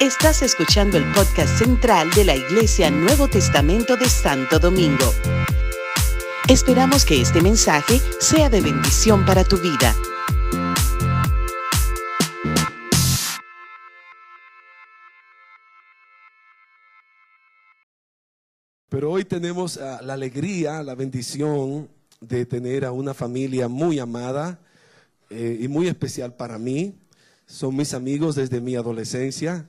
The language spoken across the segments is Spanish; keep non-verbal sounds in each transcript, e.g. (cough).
Estás escuchando el podcast central de la Iglesia Nuevo Testamento de Santo Domingo. Esperamos que este mensaje sea de bendición para tu vida. Pero hoy tenemos ah, la alegría, la bendición de tener a una familia muy amada eh, y muy especial para mí. Son mis amigos desde mi adolescencia.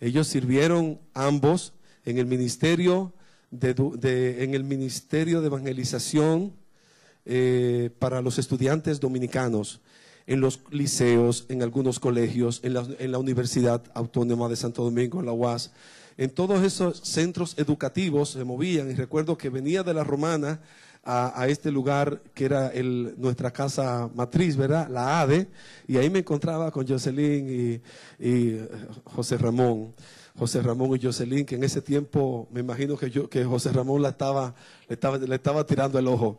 Ellos sirvieron ambos en el ministerio de, de- en el ministerio de evangelización eh, para los estudiantes dominicanos en los liceos, en algunos colegios, en la, en la Universidad Autónoma de Santo Domingo, en la UAS. En todos esos centros educativos se movían y recuerdo que venía de la Romana a, este lugar que era el- nuestra casa matriz, ¿verdad? La ADE, y ahí me encontraba con Jocelyn y, eh, José Ramón. José Ramón y Jocelyn, que en ese tiempo me imagino que, José Ramón le, estaba, le estaba tirando el ojo,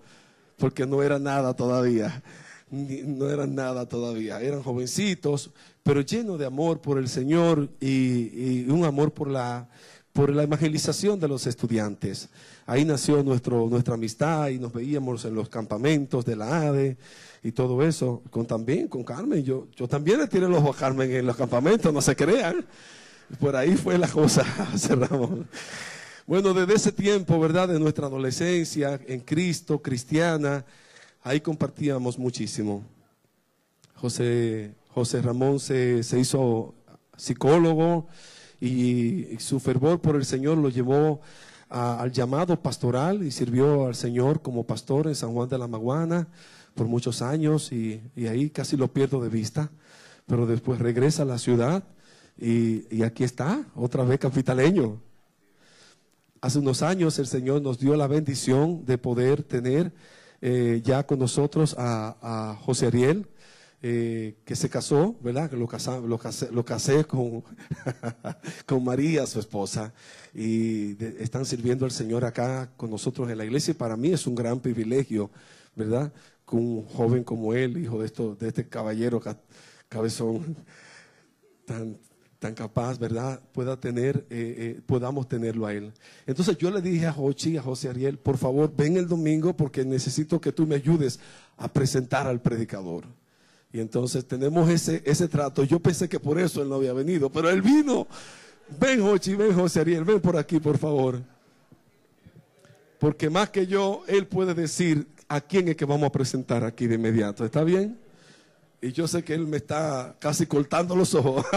porque no era nada todavía. No eran nada todavía, eran jovencitos, pero llenos de amor por el Señor y, y un amor por la, por la evangelización de los estudiantes. Ahí nació nuestro, nuestra amistad y nos veíamos en los campamentos de la ADE y todo eso, con también con Carmen. Yo, yo también le tiré el ojo a Carmen en los campamentos, no se crean. Por ahí fue la cosa, (laughs) cerramos. Bueno, desde ese tiempo, ¿verdad? De nuestra adolescencia en Cristo, cristiana, ahí compartíamos muchísimo. José, José Ramón se, se hizo psicólogo y su fervor por el Señor lo llevó al llamado pastoral y sirvió al Señor como pastor en San Juan de la Maguana por muchos años y, y ahí casi lo pierdo de vista, pero después regresa a la ciudad y, y aquí está, otra vez capitaleño. Hace unos años el Señor nos dio la bendición de poder tener eh, ya con nosotros a, a José Ariel, eh, que se casó, ¿verdad? Lo, casa- lo casé, lo casé con, (laughs) con María, su esposa, y están sirviendo al Señor acá con nosotros en la iglesia. Y para mí es un gran privilegio, ¿verdad? Que un joven como él, hijo de, esto, de este caballero ca- cabezón, (laughs) tan, tan capaz, ¿verdad? Pueda tener, eh, eh, podamos tenerlo a él. Entonces yo le dije a Jochi, a José Ariel, por favor, ven el domingo porque necesito que tú me ayudes a presentar al predicador. Y entonces tenemos ese, ese trato. Yo pensé que por eso él no había venido, pero él vino. Ven, Jochi, ven, José Ariel, ven por aquí, por favor. Porque más que yo, él puede decir a quién es que vamos a presentar aquí de inmediato. ¿Está bien? Y yo sé que él me está casi cortando los ojos. (laughs)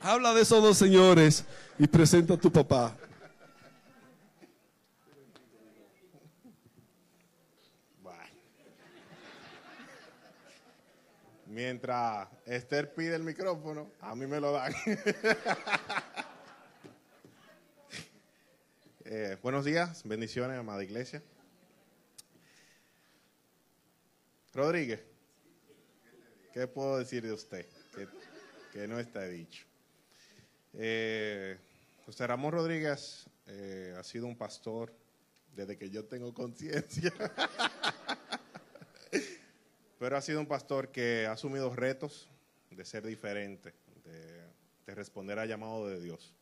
Habla de esos dos señores y presenta a tu papá. Mientras Esther pide el micrófono, a mí me lo dan. (laughs) Eh, buenos días, bendiciones, amada iglesia. Rodríguez, ¿qué puedo decir de usted? Que, no está dicho. Eh, José Ramón Rodríguez eh, ha sido un pastor desde que yo tengo conciencia. (laughs) Pero ha sido un pastor que ha asumido retos de ser diferente, de, de responder al llamado de Dios.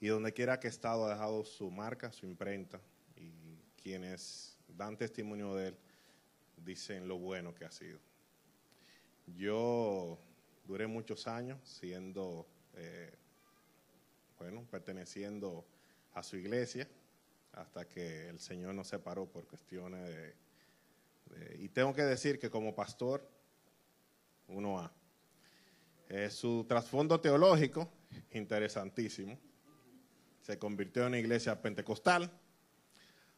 Y donde quiera que ha estado ha dejado su marca, su imprenta. Y quienes dan testimonio de él dicen lo bueno que ha sido. Yo duré muchos años siendo, eh, bueno, perteneciendo a su iglesia hasta que el Señor nos separó por cuestiones de, de- y tengo que decir que como pastor, uno A. Eh, su trasfondo teológico, interesantísimo. Se convirtió en una iglesia pentecostal.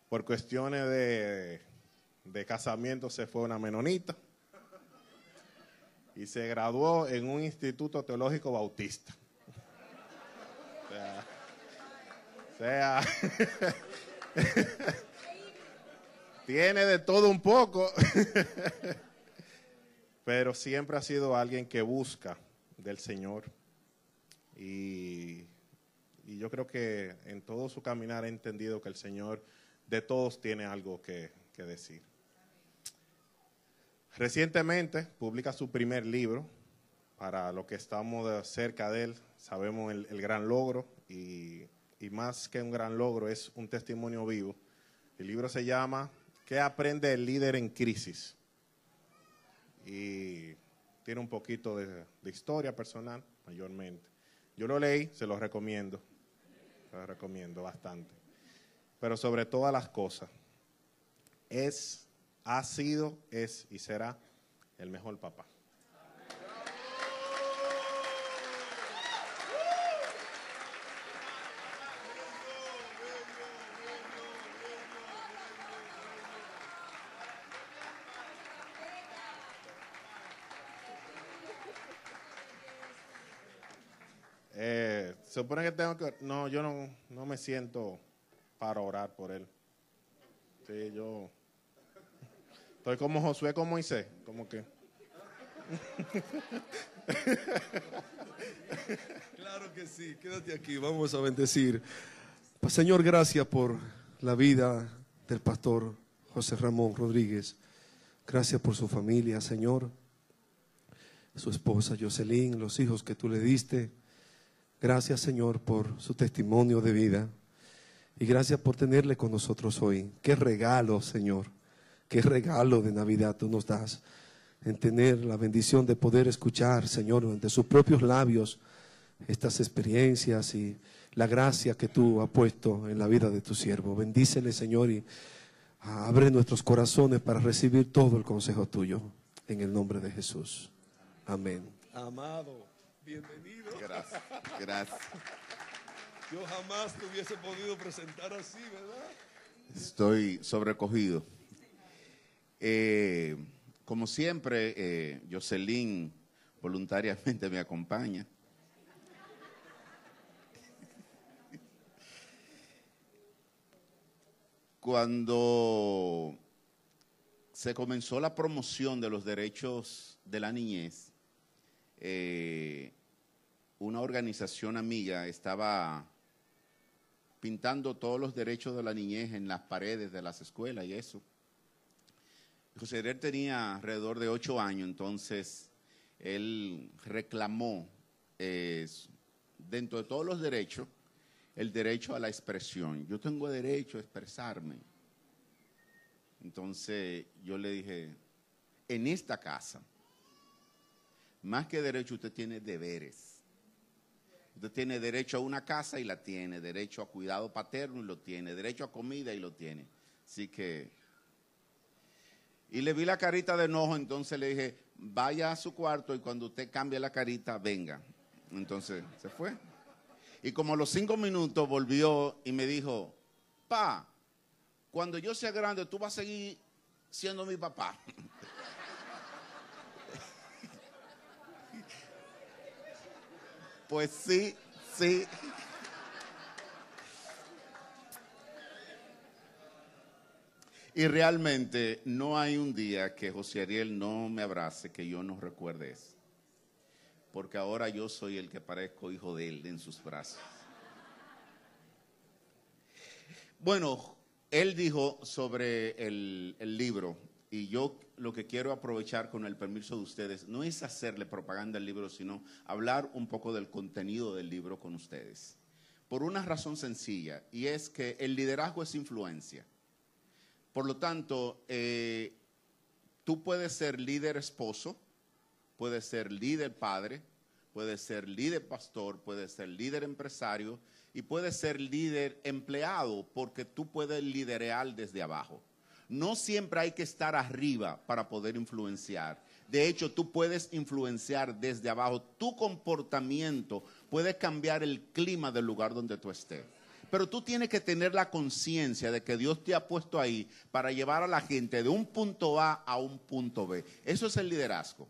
Por cuestiones de, de casamiento se fue una menonita. Y se graduó en un instituto teológico bautista. O sea, o sea (laughs) tiene de todo un poco, (laughs) pero siempre ha sido alguien que busca del Señor. Y, yo creo que en todo su caminar ha entendido que el Señor de todos tiene algo que, decir. Recientemente publica su primer libro, para lo que estamos cerca de él, sabemos el, gran logro y, más que un gran logro es un testimonio vivo. El libro se llama ¿Qué aprende el líder en crisis? Y tiene un poquito de, historia personal, mayormente. Yo lo leí, se lo recomiendo, se lo recomiendo bastante. Pero sobre todas las cosas, es, ha sido, es y será el mejor papá. Eh, se supone que tengo que... No, yo no, no me siento para orar por él. Sí, yo... Estoy como Josué con Moisés, como que... Claro que sí, quédate aquí, vamos a bendecir. Señor, gracias por la vida del pastor José Ramón Rodríguez. Gracias por su familia, Señor. Su esposa Jocelyn, los hijos que tú le diste. Gracias, Señor, por su testimonio de vida. Y gracias por tenerle con nosotros hoy. Qué regalo, Señor. Qué regalo de Navidad tú nos das en tener la bendición de poder escuchar, Señor, de sus propios labios estas experiencias y la gracia que tú has puesto en la vida de tu siervo. Bendícele, Señor, y abre nuestros corazones para recibir todo el consejo tuyo. En el nombre de Jesús. Amén. Amado, bienvenido. Gracias, gracias. Yo jamás te hubiese podido presentar así, ¿verdad? Estoy sobrecogido. Eh, como siempre, eh, Jocelyn voluntariamente me acompaña. Cuando se comenzó la promoción de los derechos de la niñez, eh, una organización amiga estaba pintando todos los derechos de la niñez en las paredes de las escuelas y eso. José tenía alrededor de ocho años, entonces él reclamó dentro de todos los derechos el derecho a la expresión. Yo tengo derecho a expresarme. Entonces yo le dije, en esta casa, más que derecho, usted tiene deberes. Usted tiene derecho a una casa y la tiene, derecho a cuidado paterno y lo tiene, derecho a comida y lo tiene. Así que y le vi la carita de enojo, entonces le dije, vaya a su cuarto y cuando usted cambie la carita, venga. Entonces se fue. Y como a los cinco minutos volvió y me dijo, pa, cuando yo sea grande, tú vas a seguir siendo mi papá. (laughs) pues sí, sí. Y realmente no hay un día que José Ariel no me abrace que yo no recuerde eso. Porque ahora yo soy el que parezco hijo de él en sus brazos. Bueno, él dijo sobre el, el libro, y yo lo que quiero aprovechar con el permiso de ustedes no es hacerle propaganda al libro, sino hablar un poco del contenido del libro con ustedes. Por una razón sencilla, y es que el liderazgo es influencia. Por lo tanto, eh, tú puedes ser líder esposo, puedes ser líder padre, puedes ser líder pastor, puedes ser líder empresario y puedes ser líder empleado porque tú puedes liderear desde abajo. No siempre hay que estar arriba para poder influenciar. De hecho, tú puedes influenciar desde abajo. Tu comportamiento puede cambiar el clima del lugar donde tú estés. Pero tú tienes que tener la conciencia de que Dios te ha puesto ahí para llevar a la gente de un punto A a un punto B. Eso es el liderazgo.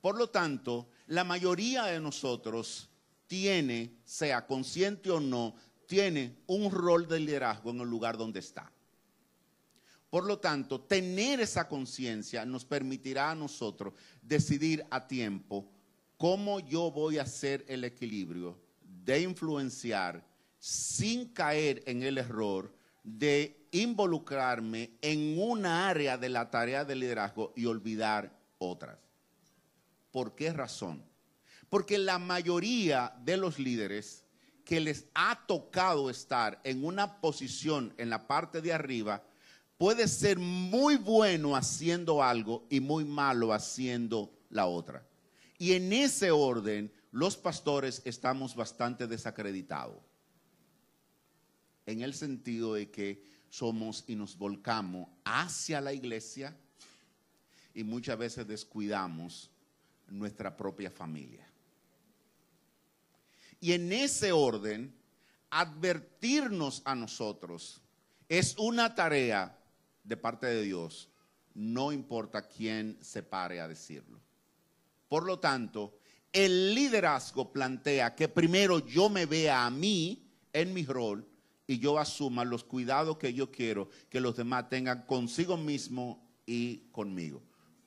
Por lo tanto, la mayoría de nosotros tiene, sea consciente o no, tiene un rol de liderazgo en el lugar donde está. Por lo tanto, tener esa conciencia nos permitirá a nosotros decidir a tiempo cómo yo voy a hacer el equilibrio de influenciar sin caer en el error de involucrarme en una área de la tarea de liderazgo y olvidar otras. ¿Por qué razón? Porque la mayoría de los líderes que les ha tocado estar en una posición en la parte de arriba, puede ser muy bueno haciendo algo y muy malo haciendo la otra. Y en ese orden, los pastores estamos bastante desacreditados. En el sentido de que somos y nos volcamos hacia la iglesia y muchas veces descuidamos nuestra propia familia. Y en ese orden, advertirnos a nosotros es una tarea de parte de Dios, no importa quién se pare a decirlo. Por lo tanto, el liderazgo plantea que primero yo me vea a mí en mi rol y yo asuma los cuidados que yo quiero que los demás tengan consigo mismo y conmigo.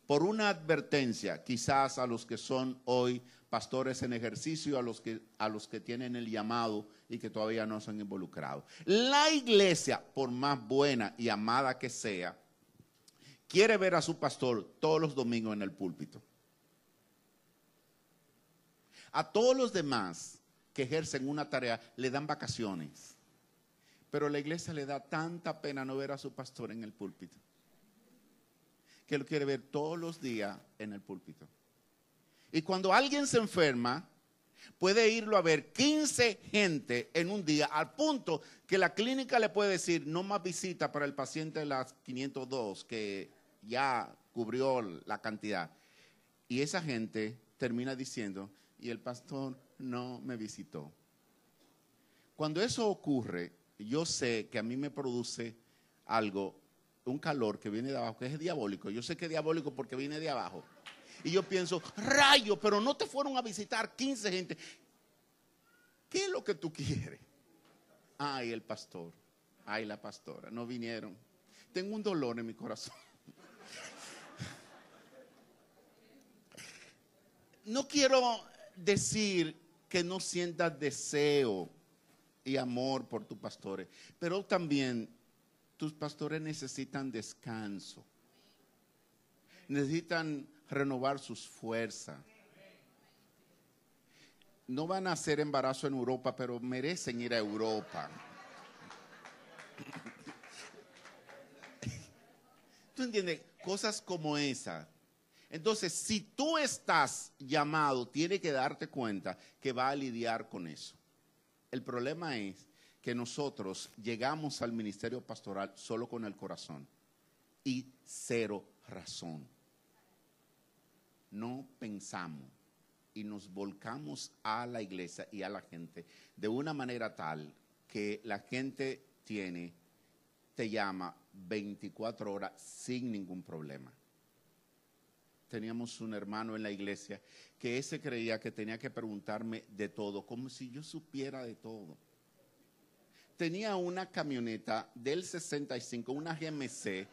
Por una advertencia, quizás a los que son hoy pastores en ejercicio, a los que, a los que tienen el llamado y que todavía no se han involucrado. La iglesia, por más buena y amada que sea, quiere ver a su pastor todos los domingos en el púlpito. A todos los demás que ejercen una tarea le dan vacaciones. Pero la iglesia le da tanta pena no ver a su pastor en el púlpito. Que lo quiere ver todos los días en el púlpito. Y cuando alguien se enferma, puede irlo a ver 15 gente en un día, al punto que la clínica le puede decir no más visita para el paciente de las 502, que ya cubrió la cantidad. Y esa gente termina diciendo, y el pastor no me visitó. Cuando eso ocurre, yo sé que a mí me produce algo, un calor que viene de abajo, que es diabólico. Yo sé que es diabólico porque viene de abajo. Y yo pienso, rayo, pero no te fueron a visitar 15 gente. ¿Qué es lo que tú quieres? Ay, el pastor, ay, la pastora, no vinieron. Tengo un dolor en mi corazón. (laughs) No quiero decir que no sientas deseo y amor por tus pastores, pero también tus pastores necesitan descanso, necesitan renovar sus fuerzas. No van a hacer embarazo en Europa, pero merecen ir a Europa. (laughs) ¿Tú entiendes? Cosas como esa entonces, si tú estás llamado, tiene que darte cuenta que va a lidiar con eso. El problema es que nosotros llegamos al ministerio pastoral solo con el corazón y cero razón. No pensamos y nos volcamos a la iglesia y a la gente de una manera tal que la gente tiene, te llama 24 horas sin ningún problema teníamos un hermano en la iglesia que ese creía que tenía que preguntarme de todo, como si yo supiera de todo. Tenía una camioneta del 65, una GMC,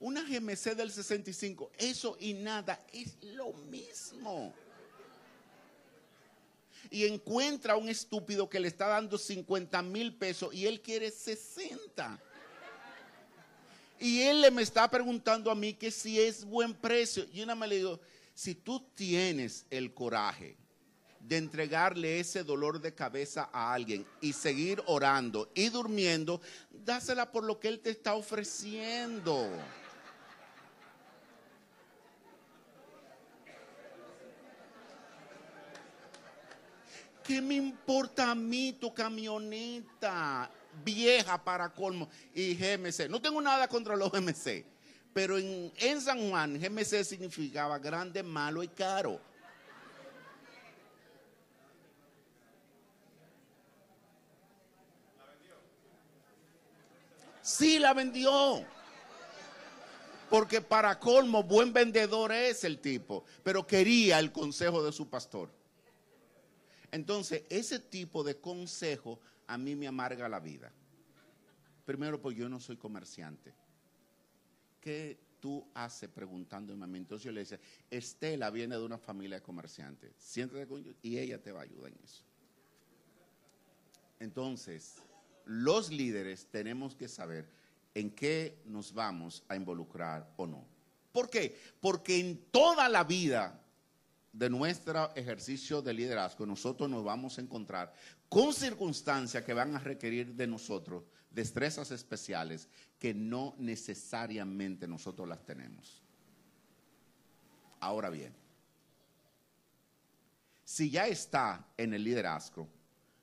una GMC del 65, eso y nada es lo mismo. Y encuentra a un estúpido que le está dando 50 mil pesos y él quiere 60. Y él me está preguntando a mí que si es buen precio. Y una me le digo, si tú tienes el coraje de entregarle ese dolor de cabeza a alguien y seguir orando y durmiendo, dásela por lo que él te está ofreciendo. ¿Qué me importa a mí tu camioneta? vieja para colmo y GMC. No tengo nada contra los GMC, pero en, San Juan GMC significaba grande, malo y caro. Sí, la vendió. Porque para colmo, buen vendedor es el tipo, pero quería el consejo de su pastor. Entonces, ese tipo de consejo a mí me amarga la vida. Primero, porque yo no soy comerciante. ¿Qué tú haces preguntándome a mí? Entonces yo le decía, Estela viene de una familia de comerciantes. Siéntate con y ella te va a ayudar en eso. Entonces, los líderes tenemos que saber en qué nos vamos a involucrar o no. ¿Por qué? Porque en toda la vida de nuestro ejercicio de liderazgo nosotros nos vamos a encontrar con circunstancias que van a requerir de nosotros destrezas especiales que no necesariamente nosotros las tenemos. Ahora bien, si ya está en el liderazgo,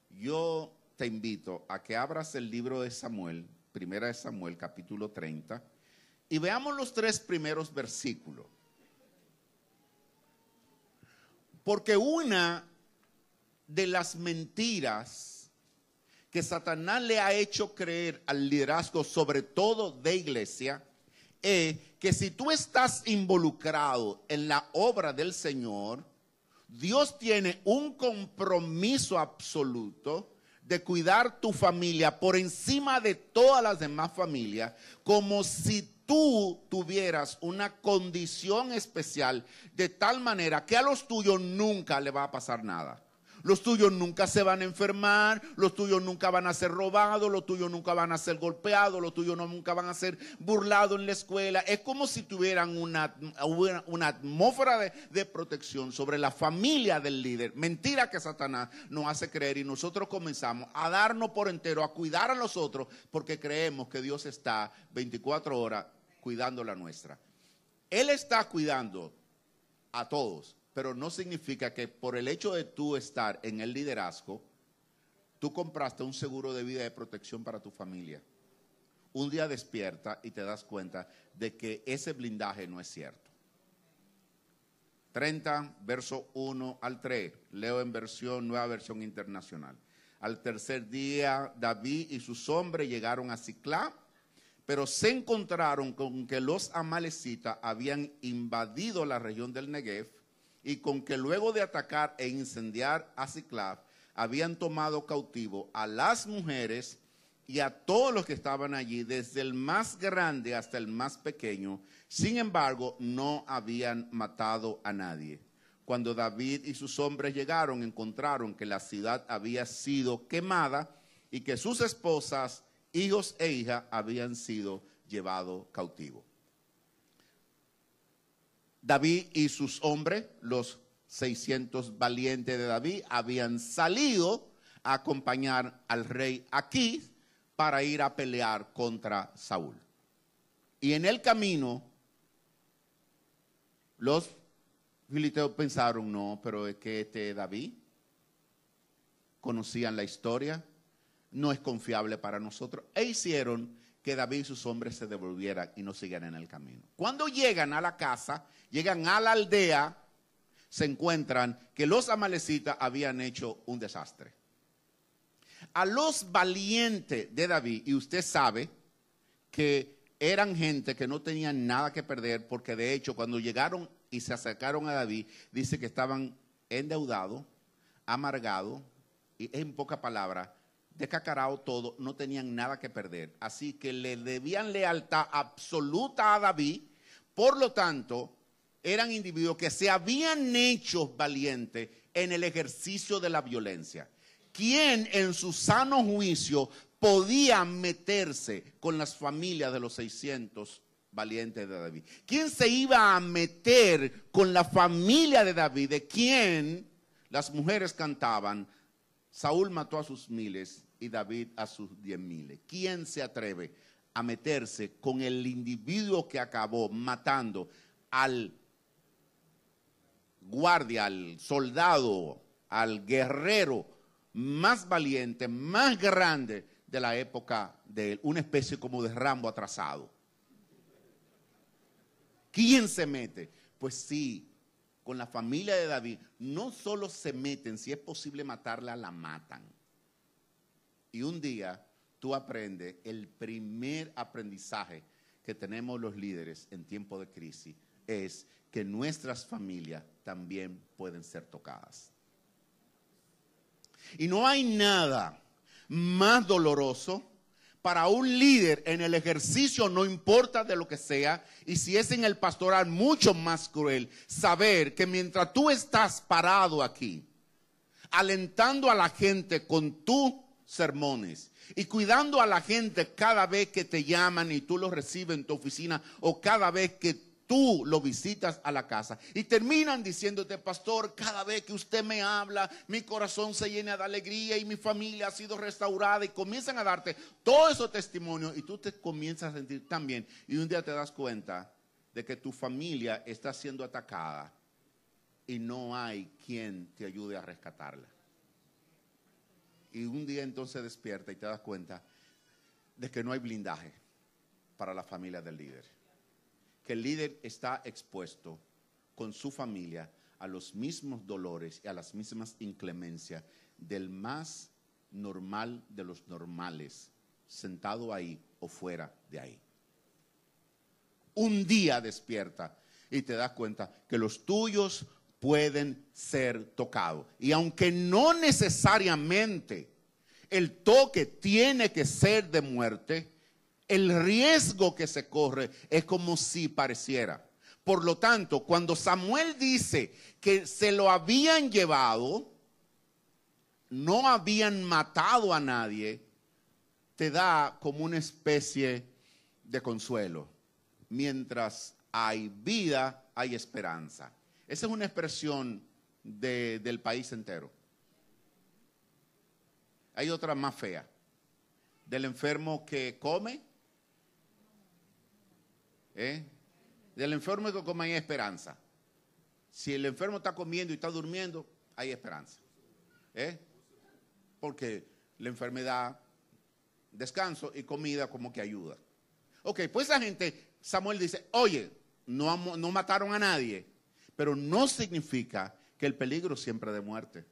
yo te invito a que abras el libro de Samuel, primera de Samuel, capítulo 30, y veamos los tres primeros versículos. Porque una de las mentiras que Satanás le ha hecho creer al liderazgo, sobre todo de iglesia, es que si tú estás involucrado en la obra del Señor, Dios tiene un compromiso absoluto de cuidar tu familia por encima de todas las demás familias, como si tú tuvieras una condición especial de tal manera que a los tuyos nunca le va a pasar nada. Los tuyos nunca se van a enfermar, los tuyos nunca van a ser robados, los tuyos nunca van a ser golpeados, los tuyos nunca van a ser burlados en la escuela. Es como si tuvieran una, atmósfera de, de, protección sobre la familia del líder. Mentira que Satanás nos hace creer y nosotros comenzamos a darnos por entero, a cuidar a los otros, porque creemos que Dios está 24 horas cuidando la nuestra. Él está cuidando a todos pero no significa que por el hecho de tú estar en el liderazgo, tú compraste un seguro de vida de protección para tu familia. Un día despierta y te das cuenta de que ese blindaje no es cierto. 30, verso 1 al 3, leo en versión, nueva versión internacional. Al tercer día, David y sus hombres llegaron a Ciclá, pero se encontraron con que los amalecitas habían invadido la región del Negev y con que luego de atacar e incendiar a Ciclaf, habían tomado cautivo a las mujeres y a todos los que estaban allí, desde el más grande hasta el más pequeño. Sin embargo, no habían matado a nadie. Cuando David y sus hombres llegaron, encontraron que la ciudad había sido quemada y que sus esposas, hijos e hijas habían sido llevados cautivos. David y sus hombres, los 600 valientes de David, habían salido a acompañar al rey aquí para ir a pelear contra Saúl. Y en el camino, los filisteos pensaron, no, pero es que este David, conocían la historia, no es confiable para nosotros. E hicieron que David y sus hombres se devolvieran y no sigan en el camino. Cuando llegan a la casa, llegan a la aldea, se encuentran que los amalecitas habían hecho un desastre. A los valientes de David, y usted sabe que eran gente que no tenían nada que perder, porque de hecho cuando llegaron y se acercaron a David, dice que estaban endeudados, amargados, y en poca palabra, descacarado todo, no tenían nada que perder. Así que le debían lealtad absoluta a David. Por lo tanto, eran individuos que se habían hecho valientes en el ejercicio de la violencia. ¿Quién en su sano juicio podía meterse con las familias de los 600 valientes de David? ¿Quién se iba a meter con la familia de David? ¿De quién las mujeres cantaban? Saúl mató a sus miles David a sus diez miles. ¿Quién se atreve a meterse con el individuo que acabó matando al guardia, al soldado, al guerrero más valiente, más grande de la época de él, una especie como de Rambo atrasado. ¿Quién se mete? Pues sí, con la familia de David, no solo se meten, si es posible matarla, la matan. Y un día tú aprendes el primer aprendizaje que tenemos los líderes en tiempo de crisis es que nuestras familias también pueden ser tocadas. Y no hay nada más doloroso para un líder en el ejercicio, no importa de lo que sea, y si es en el pastoral, mucho más cruel, saber que mientras tú estás parado aquí, alentando a la gente con tu sermones y cuidando a la gente cada vez que te llaman y tú los recibes en tu oficina o cada vez que tú lo visitas a la casa y terminan diciéndote, pastor, cada vez que usted me habla, mi corazón se llena de alegría y mi familia ha sido restaurada y comienzan a darte todo esos testimonios y tú te comienzas a sentir tan bien y un día te das cuenta de que tu familia está siendo atacada y no hay quien te ayude a rescatarla. Y un día entonces despierta y te das cuenta de que no hay blindaje para la familia del líder. Que el líder está expuesto con su familia a los mismos dolores y a las mismas inclemencias del más normal de los normales, sentado ahí o fuera de ahí. Un día despierta y te das cuenta que los tuyos pueden ser tocados. Y aunque no necesariamente el toque tiene que ser de muerte, el riesgo que se corre es como si pareciera. Por lo tanto, cuando Samuel dice que se lo habían llevado, no habían matado a nadie, te da como una especie de consuelo. Mientras hay vida, hay esperanza. Esa es una expresión del país entero. Hay otra más fea. Del enfermo que come. ¿eh? Del enfermo que come hay esperanza. Si el enfermo está comiendo y está durmiendo, hay esperanza. ¿eh? Porque la enfermedad, descanso y comida como que ayuda. Ok, pues esa gente, Samuel dice, oye, no, no mataron a nadie pero no significa que el peligro siempre de muerte.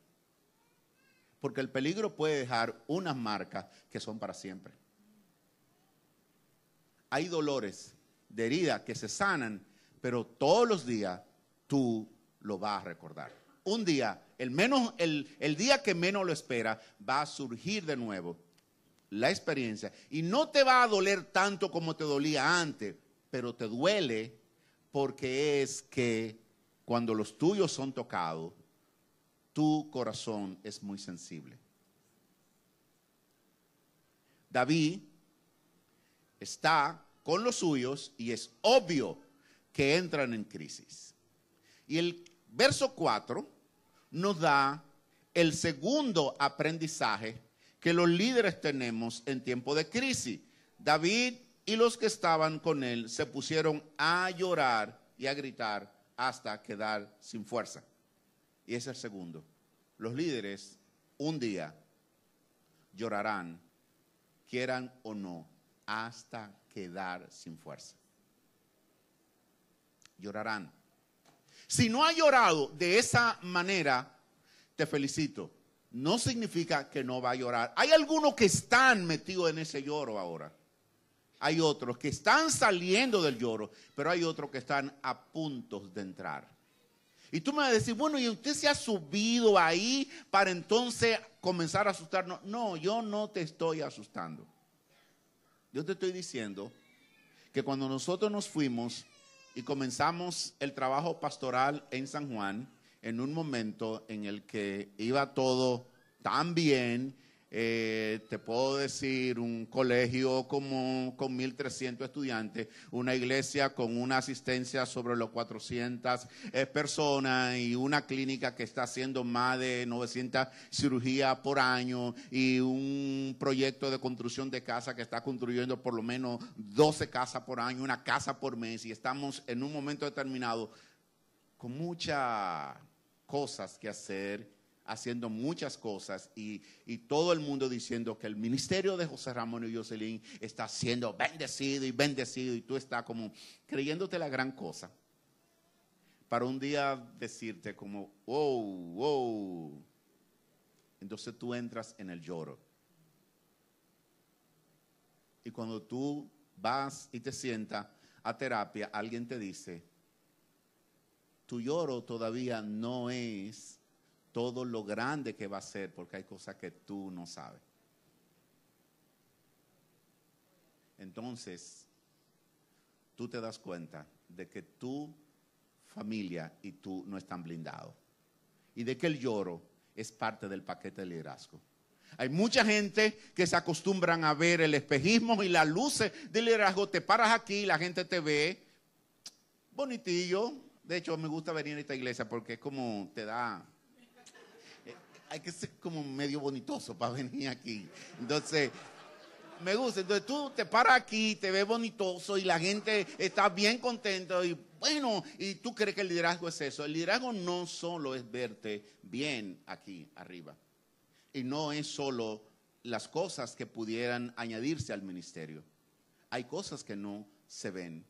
Porque el peligro puede dejar unas marcas que son para siempre. Hay dolores de herida que se sanan, pero todos los días tú lo vas a recordar. Un día, el, menos, el, el día que menos lo espera, va a surgir de nuevo la experiencia. Y no te va a doler tanto como te dolía antes, pero te duele porque es que cuando los tuyos son tocados, tu corazón es muy sensible. David está con los suyos y es obvio que entran en crisis. Y el verso 4 nos da el segundo aprendizaje que los líderes tenemos en tiempo de crisis. David y los que estaban con él se pusieron a llorar y a gritar hasta quedar sin fuerza. Y es el segundo. Los líderes un día llorarán, quieran o no, hasta quedar sin fuerza. Llorarán. Si no ha llorado de esa manera, te felicito. No significa que no va a llorar. Hay algunos que están metidos en ese lloro ahora hay otros que están saliendo del lloro, pero hay otros que están a punto de entrar. Y tú me vas a decir, bueno, ¿y usted se ha subido ahí para entonces comenzar a asustarnos? No, yo no te estoy asustando. Yo te estoy diciendo que cuando nosotros nos fuimos y comenzamos el trabajo pastoral en San Juan, en un momento en el que iba todo tan bien eh, te puedo decir, un colegio como, con 1.300 estudiantes, una iglesia con una asistencia sobre los 400 eh, personas y una clínica que está haciendo más de 900 cirugías por año y un proyecto de construcción de casa que está construyendo por lo menos 12 casas por año, una casa por mes. Y estamos en un momento determinado con muchas cosas que hacer haciendo muchas cosas y, todo el mundo diciendo que el ministerio de José Ramón y Jocelyn está siendo bendecido y bendecido y tú estás como creyéndote la gran cosa. Para un día decirte como, wow, wow. Entonces tú entras en el lloro. Y cuando tú vas y te sientas a terapia, alguien te dice, tu lloro todavía no es todo lo grande que va a ser, porque hay cosas que tú no sabes. Entonces, tú te das cuenta de que tu familia y tú no están blindados. Y de que el lloro es parte del paquete de liderazgo. Hay mucha gente que se acostumbran a ver el espejismo y las luces del liderazgo. Te paras aquí, la gente te ve bonitillo. De hecho, me gusta venir a esta iglesia porque es como te da... Hay que ser como medio bonitoso para venir aquí. Entonces, me gusta. Entonces tú te paras aquí, te ves bonitoso y la gente está bien contenta y bueno, y tú crees que el liderazgo es eso. El liderazgo no solo es verte bien aquí arriba y no es solo las cosas que pudieran añadirse al ministerio. Hay cosas que no se ven,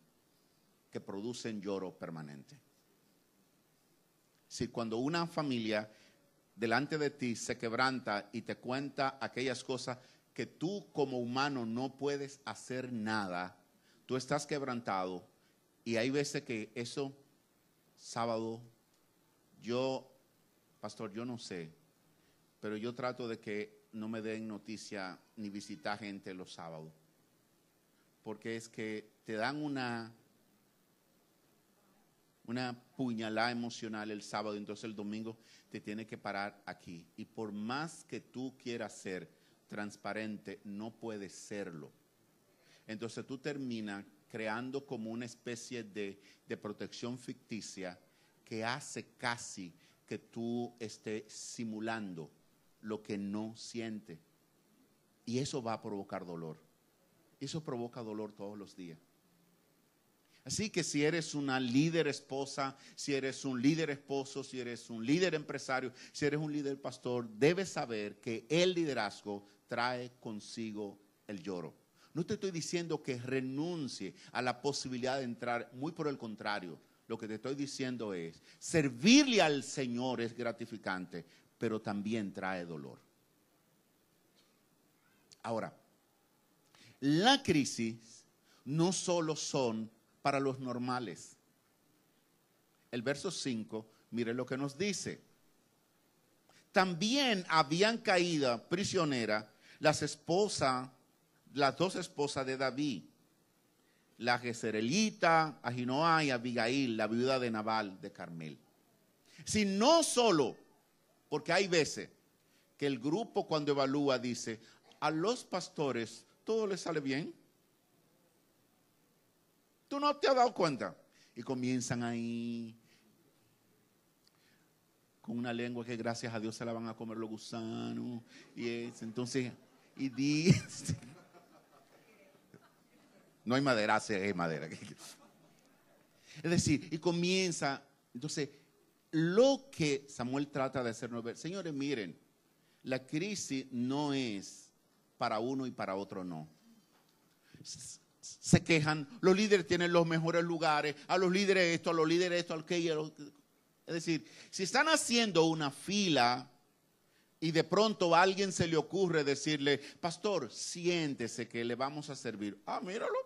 que producen lloro permanente. Si cuando una familia delante de ti se quebranta y te cuenta aquellas cosas que tú como humano no puedes hacer nada, tú estás quebrantado y hay veces que eso, sábado, yo, pastor, yo no sé, pero yo trato de que no me den noticia ni visitar gente los sábados, porque es que te dan una una puñalada emocional el sábado, entonces el domingo te tiene que parar aquí. Y por más que tú quieras ser transparente, no puedes serlo. Entonces tú terminas creando como una especie de, de protección ficticia que hace casi que tú estés simulando lo que no siente. Y eso va a provocar dolor. Eso provoca dolor todos los días. Así que si eres una líder esposa, si eres un líder esposo, si eres un líder empresario, si eres un líder pastor, debes saber que el liderazgo trae consigo el lloro. No te estoy diciendo que renuncie a la posibilidad de entrar, muy por el contrario. Lo que te estoy diciendo es, servirle al Señor es gratificante, pero también trae dolor. Ahora, la crisis no solo son para los normales. El verso 5, mire lo que nos dice. También habían caído prisioneras las esposas, las dos esposas de David, la Jezreelita, Ahinoa y Abigail, la viuda de Nabal de Carmel. Si no solo, porque hay veces que el grupo cuando evalúa dice, a los pastores todo les sale bien. Tú no te has dado cuenta. Y comienzan ahí con una lengua que gracias a Dios se la van a comer los gusanos. Y es, entonces, y dice, (laughs) no hay madera, hay madera. Es decir, y comienza, entonces, lo que Samuel trata de hacernos ver, señores, miren, la crisis no es para uno y para otro no se quejan, los líderes tienen los mejores lugares, a los líderes esto, a los líderes esto, aquello. Es decir, si están haciendo una fila y de pronto a alguien se le ocurre decirle, pastor, siéntese que le vamos a servir. Ah, míralo.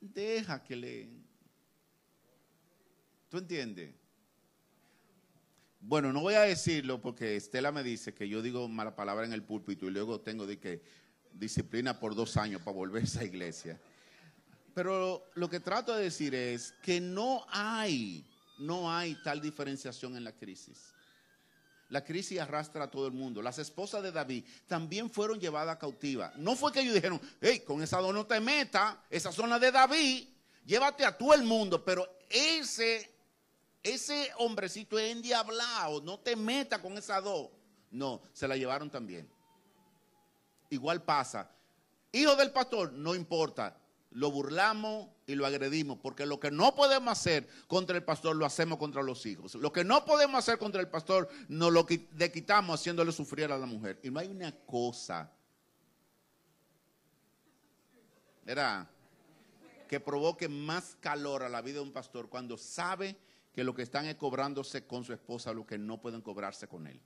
Deja que le... ¿Tú entiendes? Bueno, no voy a decirlo porque Estela me dice que yo digo mala palabra en el púlpito y luego tengo de que disciplina por dos años para volver a esa iglesia. Pero lo que trato de decir es que no hay, no hay tal diferenciación en la crisis. La crisis arrastra a todo el mundo. Las esposas de David también fueron llevadas cautivas. No fue que ellos dijeron, hey, con esa no te metas, esa zona de David, llévate a todo el mundo. Pero ese, ese hombrecito es endiablado, no te metas con esa dos. No, se la llevaron también igual pasa. Hijo del pastor, no importa. Lo burlamos y lo agredimos, porque lo que no podemos hacer contra el pastor lo hacemos contra los hijos. Lo que no podemos hacer contra el pastor, nos lo le quitamos haciéndole sufrir a la mujer. Y no hay una cosa, era que provoque más calor a la vida de un pastor cuando sabe que lo que están es cobrándose con su esposa lo que no pueden cobrarse con él.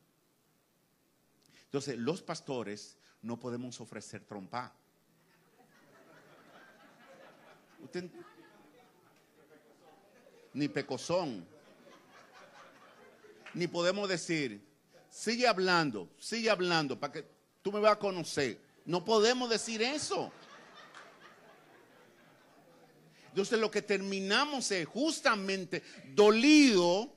Entonces, los pastores no podemos ofrecer trompa. Ni pecozón. Ni podemos decir, sigue hablando, sigue hablando, para que tú me vas a conocer. No podemos decir eso. Entonces lo que terminamos es justamente dolido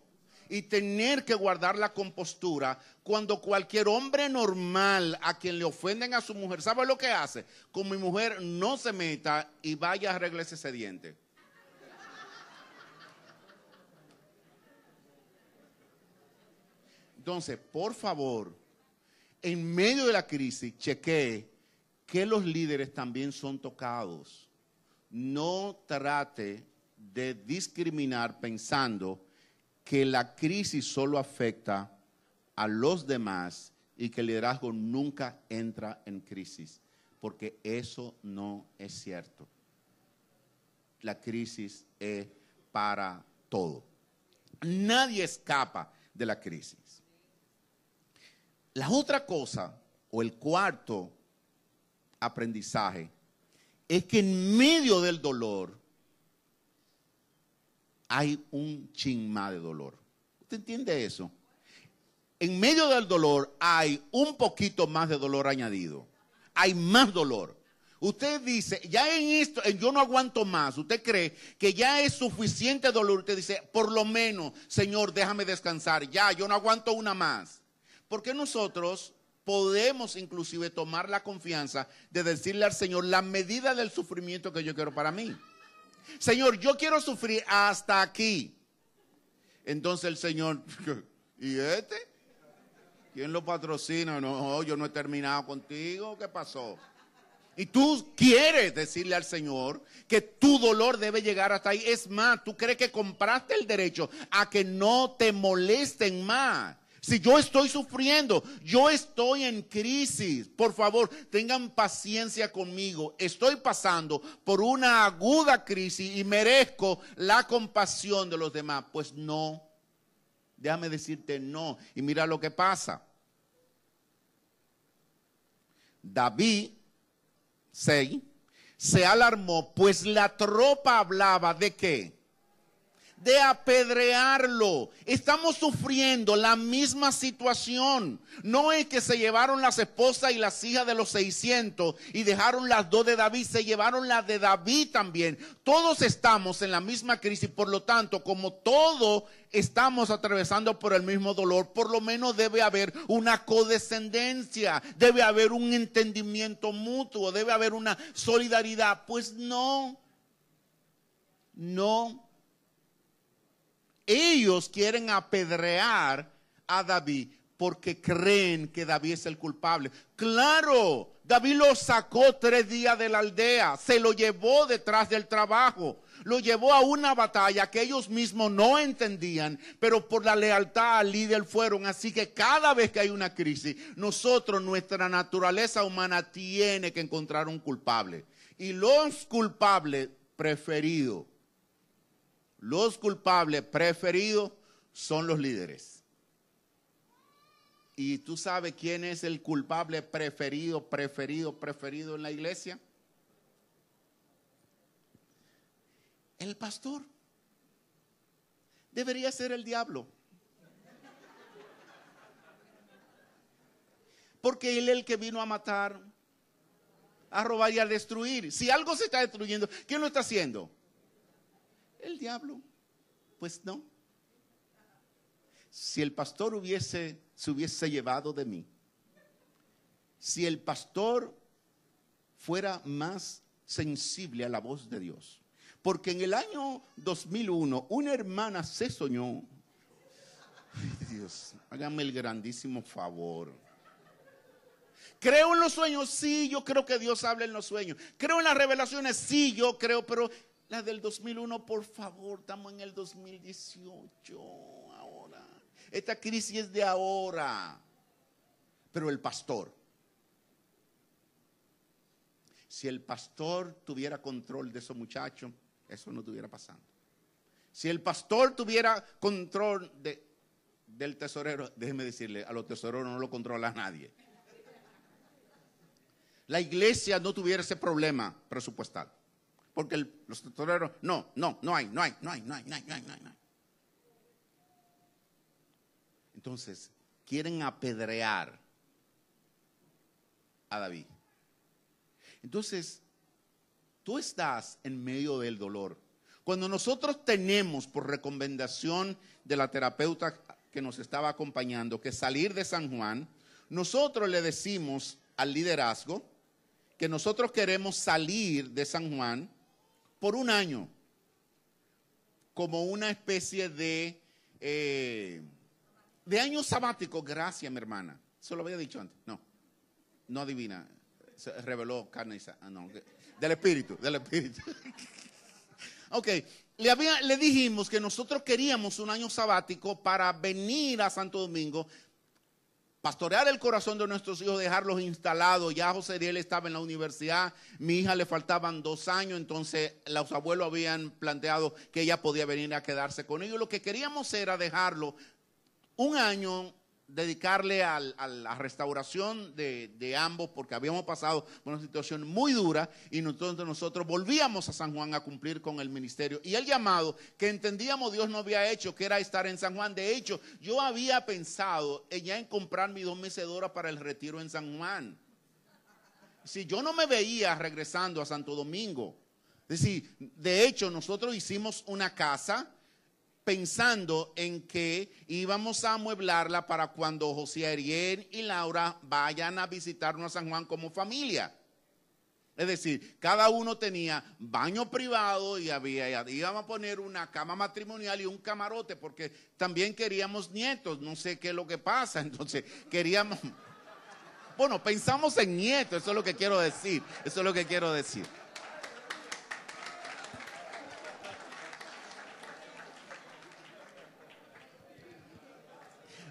y tener que guardar la compostura cuando cualquier hombre normal a quien le ofenden a su mujer, ¿sabe lo que hace? Con mi mujer no se meta y vaya a arreglarse ese diente. Entonces, por favor, en medio de la crisis, chequee que los líderes también son tocados. No trate de discriminar pensando que la crisis solo afecta a los demás y que el liderazgo nunca entra en crisis, porque eso no es cierto. La crisis es para todo. Nadie escapa de la crisis. La otra cosa, o el cuarto aprendizaje, es que en medio del dolor hay un chisma de dolor. ¿Usted entiende eso? En medio del dolor hay un poquito más de dolor añadido. Hay más dolor. Usted dice, ya en esto, yo no aguanto más. Usted cree que ya es suficiente dolor. Usted dice, por lo menos, Señor, déjame descansar. Ya, yo no aguanto una más. Porque nosotros podemos inclusive tomar la confianza de decirle al Señor la medida del sufrimiento que yo quiero para mí. Señor, yo quiero sufrir hasta aquí. Entonces el Señor, (laughs) ¿y este? ¿Quién lo patrocina? No, yo no he terminado contigo. ¿Qué pasó? Y tú quieres decirle al Señor que tu dolor debe llegar hasta ahí. Es más, tú crees que compraste el derecho a que no te molesten más. Si yo estoy sufriendo, yo estoy en crisis, por favor, tengan paciencia conmigo. Estoy pasando por una aguda crisis y merezco la compasión de los demás. Pues no, déjame decirte no. Y mira lo que pasa. David 6 se alarmó, pues la tropa hablaba de qué? De apedrearlo. Estamos sufriendo la misma situación. No es que se llevaron las esposas y las hijas de los 600 y dejaron las dos de David, se llevaron las de David también. Todos estamos en la misma crisis, por lo tanto, como todos estamos atravesando por el mismo dolor, por lo menos debe haber una codescendencia, debe haber un entendimiento mutuo, debe haber una solidaridad. Pues no, no ellos quieren apedrear a David porque creen que David es el culpable. Claro, David lo sacó tres días de la aldea, se lo llevó detrás del trabajo, lo llevó a una batalla que ellos mismos no entendían, pero por la lealtad al líder fueron. Así que cada vez que hay una crisis, nosotros, nuestra naturaleza humana tiene que encontrar un culpable. Y los culpables preferidos los culpables preferidos son los líderes. ¿Y tú sabes quién es el culpable preferido, preferido, preferido en la iglesia? El pastor. Debería ser el diablo. Porque él es el que vino a matar, a robar y a destruir. Si algo se está destruyendo, ¿quién lo está haciendo? El diablo. Pues no. Si el pastor hubiese, se hubiese llevado de mí, si el pastor fuera más sensible a la voz de Dios, porque en el año 2001 una hermana se soñó, Dios, hágame el grandísimo favor. Creo en los sueños, sí, yo creo que Dios habla en los sueños. Creo en las revelaciones, sí, yo creo, pero la del 2001, por favor, estamos en el 2018 ahora. Esta crisis es de ahora. Pero el pastor, si el pastor tuviera control de esos muchachos, eso no estuviera pasando. Si el pastor tuviera control de, del tesorero, déjeme decirle, a los tesoreros no lo controla nadie. La iglesia no tuviera ese problema presupuestal porque los tesoreros, no, no, no hay, no hay, no hay, no hay, no hay, no hay, no hay. Entonces, quieren apedrear a David. Entonces, tú estás en medio del dolor. Cuando nosotros tenemos por recomendación de la terapeuta que nos estaba acompañando que salir de San Juan, nosotros le decimos al liderazgo que nosotros queremos salir de San Juan por un año, como una especie de, eh, de año sabático. Gracias, mi hermana. Se lo había dicho antes. No, no adivina. Se reveló carne y ah, no, del espíritu, del espíritu. (laughs) ok, le, había, le dijimos que nosotros queríamos un año sabático para venir a Santo Domingo pastorear el corazón de nuestros hijos, dejarlos instalados. Ya José Ariel estaba en la universidad, mi hija le faltaban dos años, entonces los abuelos habían planteado que ella podía venir a quedarse con ellos. Lo que queríamos era dejarlo un año dedicarle a la restauración de, ambos porque habíamos pasado por una situación muy dura y nosotros, nosotros volvíamos a San Juan a cumplir con el ministerio. Y el llamado que entendíamos Dios no había hecho, que era estar en San Juan. De hecho, yo había pensado ya en comprar mis dos mecedoras para el retiro en San Juan. Si yo no me veía regresando a Santo Domingo. Es decir, de hecho, nosotros hicimos una casa pensando en que íbamos a amueblarla para cuando José Ariel y Laura vayan a visitarnos a San Juan como familia. Es decir, cada uno tenía baño privado y había, íbamos a poner una cama matrimonial y un camarote porque también queríamos nietos, no sé qué es lo que pasa, (laughs) entonces queríamos, bueno, pensamos en nietos, eso es lo que quiero decir, eso es lo que quiero decir.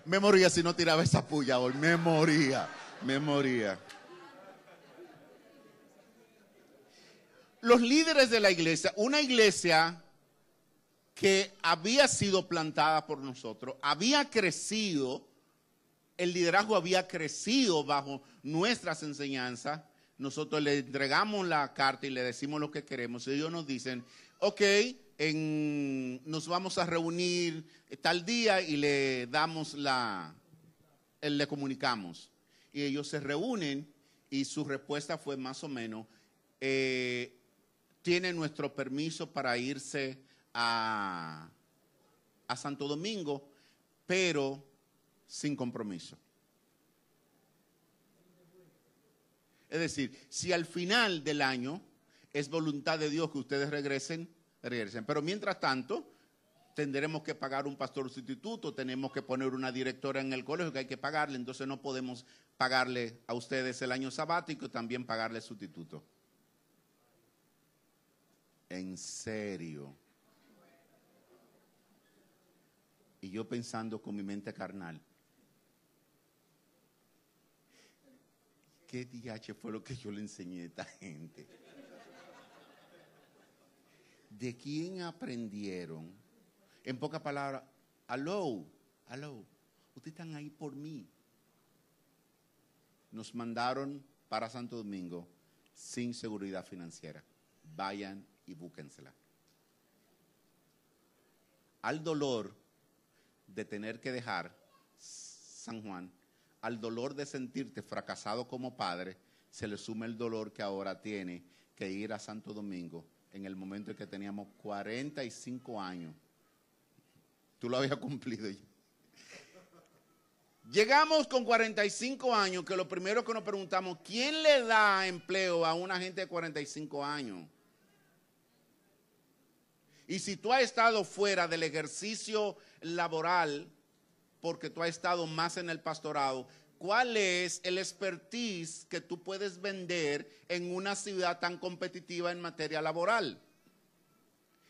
Me moría si no tiraba esa puya hoy. Me moría, me moría. Los líderes de la iglesia, una iglesia que había sido plantada por nosotros, había crecido, el liderazgo había crecido bajo nuestras enseñanzas. Nosotros le entregamos la carta y le decimos lo que queremos. Y ellos nos dicen, ok, nos vamos a reunir tal día y le damos la, le comunicamos. Y ellos se reúnen y su respuesta fue más o menos, eh, tiene nuestro permiso para irse a, a Santo Domingo, pero sin compromiso. Es decir, si al final del año es voluntad de Dios que ustedes regresen, pero mientras tanto, tendremos que pagar un pastor sustituto, tenemos que poner una directora en el colegio que hay que pagarle, entonces no podemos pagarle a ustedes el año sabático y también pagarle sustituto. En serio. Y yo pensando con mi mente carnal, ¿qué DH fue lo que yo le enseñé a esta gente? ¿De quién aprendieron? En pocas palabras, aló, aló, ustedes están ahí por mí. Nos mandaron para Santo Domingo sin seguridad financiera. Vayan y búsquensela. Al dolor de tener que dejar San Juan, al dolor de sentirte fracasado como padre, se le suma el dolor que ahora tiene que ir a Santo Domingo en el momento en que teníamos 45 años. Tú lo habías (laughs) cumplido. Llegamos con 45 años, que lo primero que nos preguntamos, ¿quién le da empleo a una gente de 45 años? Y si tú has estado fuera del ejercicio laboral, porque tú has estado más en el pastorado, cuál es el expertise que tú puedes vender en una ciudad tan competitiva en materia laboral.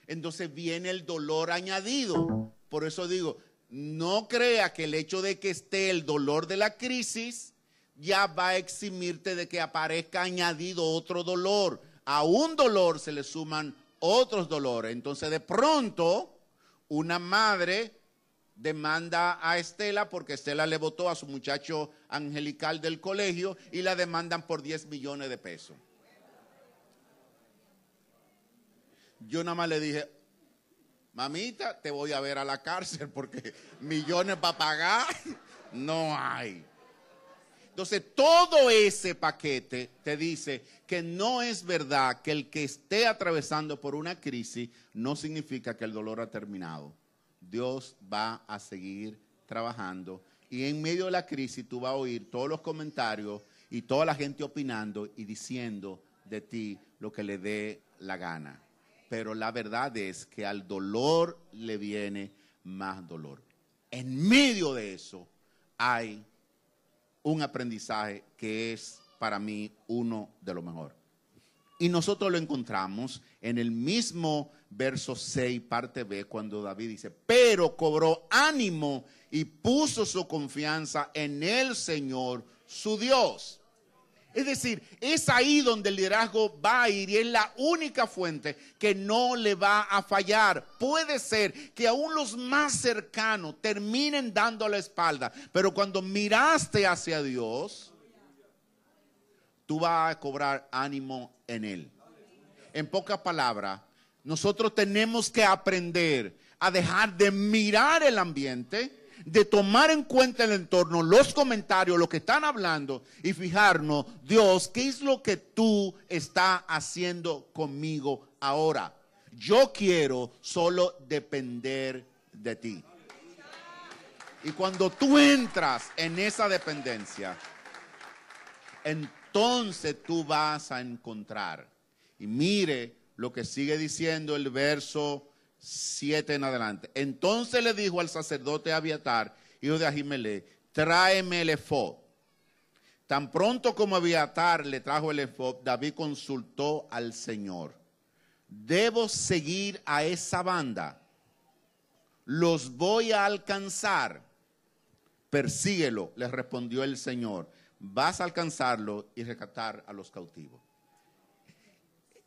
Entonces viene el dolor añadido. Por eso digo, no crea que el hecho de que esté el dolor de la crisis ya va a eximirte de que aparezca añadido otro dolor. A un dolor se le suman otros dolores. Entonces de pronto una madre demanda a Estela porque Estela le votó a su muchacho angelical del colegio y la demandan por 10 millones de pesos. Yo nada más le dije, mamita, te voy a ver a la cárcel porque millones para pagar no hay. Entonces, todo ese paquete te dice que no es verdad que el que esté atravesando por una crisis no significa que el dolor ha terminado. Dios va a seguir trabajando y en medio de la crisis tú vas a oír todos los comentarios y toda la gente opinando y diciendo de ti lo que le dé la gana. Pero la verdad es que al dolor le viene más dolor. En medio de eso hay un aprendizaje que es para mí uno de los mejores. Y nosotros lo encontramos en el mismo verso 6, parte B, cuando David dice, pero cobró ánimo y puso su confianza en el Señor, su Dios. Es decir, es ahí donde el liderazgo va a ir y es la única fuente que no le va a fallar. Puede ser que aún los más cercanos terminen dando la espalda, pero cuando miraste hacia Dios, tú vas a cobrar ánimo en Él. En pocas palabras, nosotros tenemos que aprender a dejar de mirar el ambiente de tomar en cuenta el entorno, los comentarios, lo que están hablando y fijarnos, Dios, ¿qué es lo que tú estás haciendo conmigo ahora? Yo quiero solo depender de ti. Y cuando tú entras en esa dependencia, entonces tú vas a encontrar. Y mire lo que sigue diciendo el verso 7 en adelante. Entonces le dijo al sacerdote Abiatar, hijo de Ahimele, tráeme el efod. Tan pronto como Abiatar le trajo el efod, David consultó al Señor. ¿Debo seguir a esa banda? ¿Los voy a alcanzar? Persíguelo, le respondió el Señor. Vas a alcanzarlo y rescatar a los cautivos.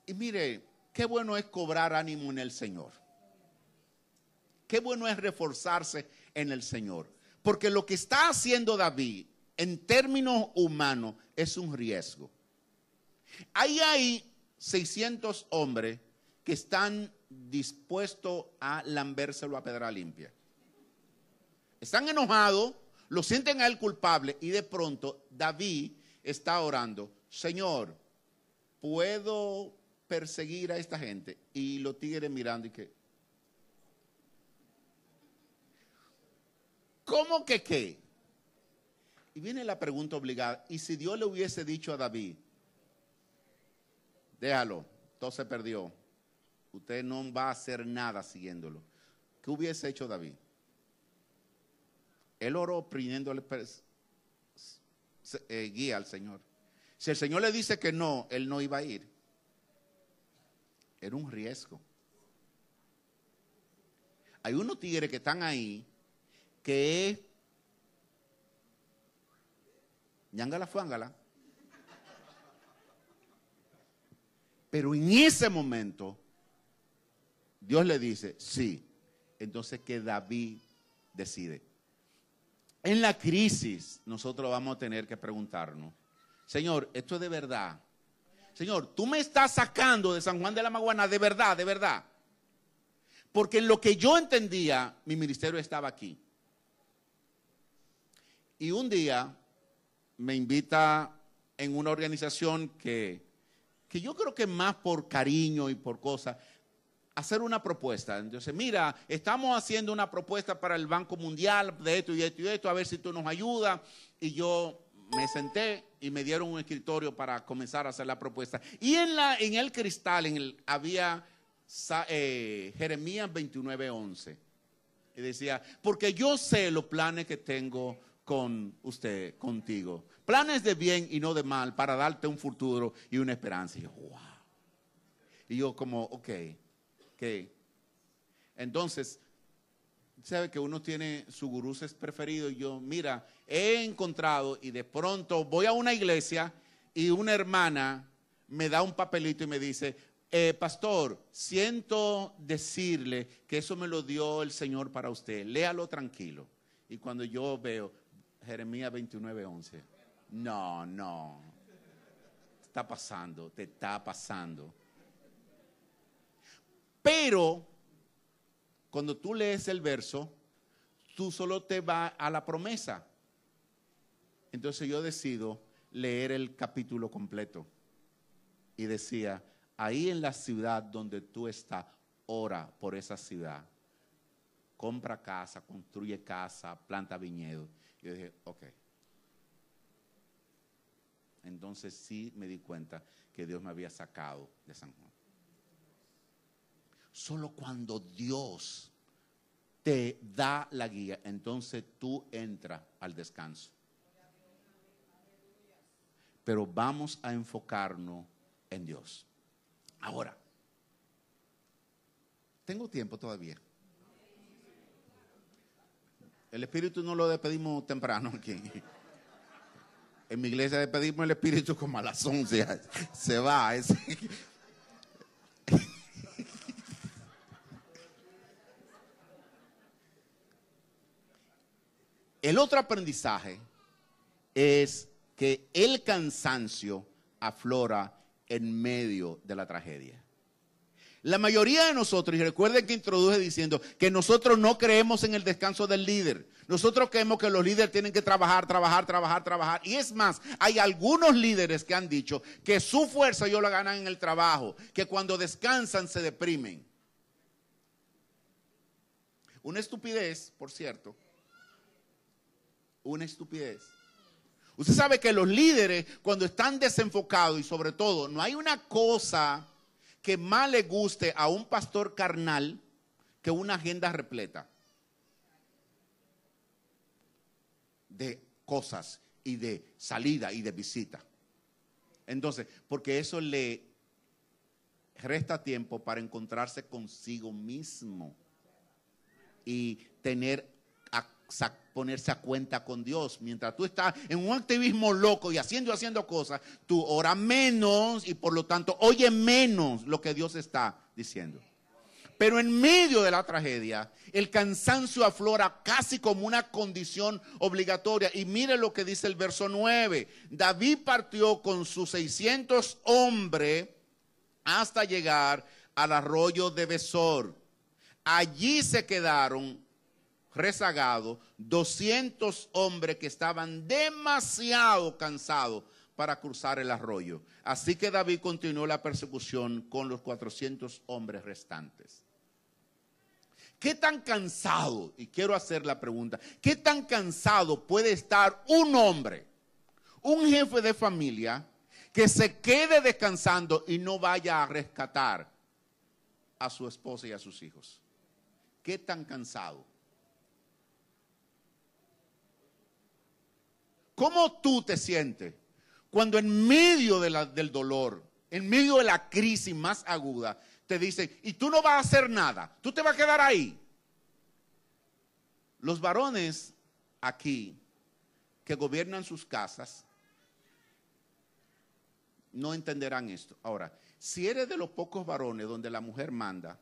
Y mire, qué bueno es cobrar ánimo en el Señor. Qué bueno es reforzarse en el Señor. Porque lo que está haciendo David en términos humanos es un riesgo. Ahí hay 600 hombres que están dispuestos a lambérselo a pedra limpia. Están enojados, lo sienten a él culpable y de pronto David está orando, Señor, ¿puedo perseguir a esta gente? Y los tigres mirando y que, ¿Cómo que qué? Y viene la pregunta obligada. ¿Y si Dios le hubiese dicho a David, déjalo, todo se perdió, usted no va a hacer nada siguiéndolo? ¿Qué hubiese hecho David? Él oró pidiéndole eh, guía al Señor. Si el Señor le dice que no, él no iba a ir. Era un riesgo. Hay unos tigres que están ahí que ñangala fuángala. Pero en ese momento, Dios le dice, sí. Entonces que David decide. En la crisis, nosotros vamos a tener que preguntarnos, Señor, esto es de verdad. Señor, tú me estás sacando de San Juan de la Maguana, de verdad, de verdad. Porque en lo que yo entendía, mi ministerio estaba aquí. Y un día me invita en una organización que, que yo creo que más por cariño y por cosas, hacer una propuesta. Entonces, mira, estamos haciendo una propuesta para el Banco Mundial de esto y esto y esto, a ver si tú nos ayudas. Y yo me senté y me dieron un escritorio para comenzar a hacer la propuesta. Y en, la, en el cristal en el, había eh, Jeremías 29:11. Y decía, porque yo sé los planes que tengo con usted, contigo. Planes de bien y no de mal para darte un futuro y una esperanza. Y yo, wow. Y yo como, ok, ok. Entonces, sabe que uno tiene su gurús preferido y yo, mira, he encontrado y de pronto voy a una iglesia y una hermana me da un papelito y me dice, eh, pastor, siento decirle que eso me lo dio el Señor para usted, léalo tranquilo. Y cuando yo veo, Jeremías 29, 11. No, no. Está pasando, te está pasando. Pero, cuando tú lees el verso, tú solo te vas a la promesa. Entonces yo decido leer el capítulo completo. Y decía, ahí en la ciudad donde tú estás, ora por esa ciudad. Compra casa, construye casa, planta viñedo. Yo dije, ok. Entonces sí me di cuenta que Dios me había sacado de San Juan. Solo cuando Dios te da la guía, entonces tú entras al descanso. Pero vamos a enfocarnos en Dios. Ahora, tengo tiempo todavía. El Espíritu no lo despedimos temprano aquí. En mi iglesia despedimos el Espíritu como a las 11. Se va. El otro aprendizaje es que el cansancio aflora en medio de la tragedia. La mayoría de nosotros, y recuerden que introduje diciendo que nosotros no creemos en el descanso del líder. Nosotros creemos que los líderes tienen que trabajar, trabajar, trabajar, trabajar. Y es más, hay algunos líderes que han dicho que su fuerza ellos la ganan en el trabajo, que cuando descansan se deprimen. Una estupidez, por cierto. Una estupidez. Usted sabe que los líderes, cuando están desenfocados y sobre todo, no hay una cosa que más le guste a un pastor carnal que una agenda repleta de cosas y de salida y de visita. Entonces, porque eso le resta tiempo para encontrarse consigo mismo y tener ponerse a cuenta con Dios. Mientras tú estás en un activismo loco y haciendo y haciendo cosas, tú oras menos y por lo tanto oye menos lo que Dios está diciendo. Pero en medio de la tragedia, el cansancio aflora casi como una condición obligatoria. Y mire lo que dice el verso 9. David partió con sus 600 hombres hasta llegar al arroyo de Besor. Allí se quedaron rezagado, 200 hombres que estaban demasiado cansados para cruzar el arroyo. Así que David continuó la persecución con los 400 hombres restantes. ¿Qué tan cansado, y quiero hacer la pregunta, qué tan cansado puede estar un hombre, un jefe de familia, que se quede descansando y no vaya a rescatar a su esposa y a sus hijos? ¿Qué tan cansado? ¿Cómo tú te sientes cuando en medio del dolor, en medio de la crisis más aguda, te dicen, y tú no vas a hacer nada, tú te vas a quedar ahí? Los varones aquí que gobiernan sus casas no entenderán esto. Ahora, si eres de los pocos varones donde la mujer manda,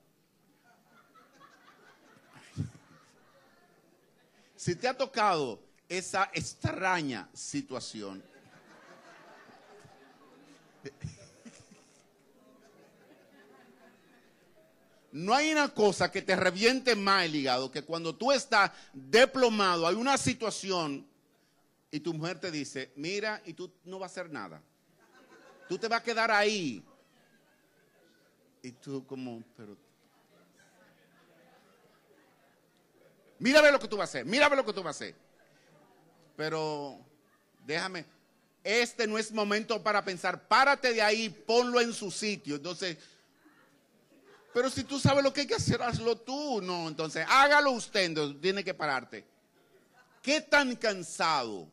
(laughs) si te ha tocado esa extraña situación. No hay una cosa que te reviente más el hígado que cuando tú estás deplomado, hay una situación y tu mujer te dice, mira, y tú no vas a hacer nada. Tú te vas a quedar ahí. Y tú como, pero... Mira lo que tú vas a hacer, mira lo que tú vas a hacer pero déjame, este no es momento para pensar, párate de ahí, ponlo en su sitio. Entonces, pero si tú sabes lo que hay que hacer, hazlo tú. No, entonces hágalo usted, entonces tiene que pararte. ¿Qué tan cansado,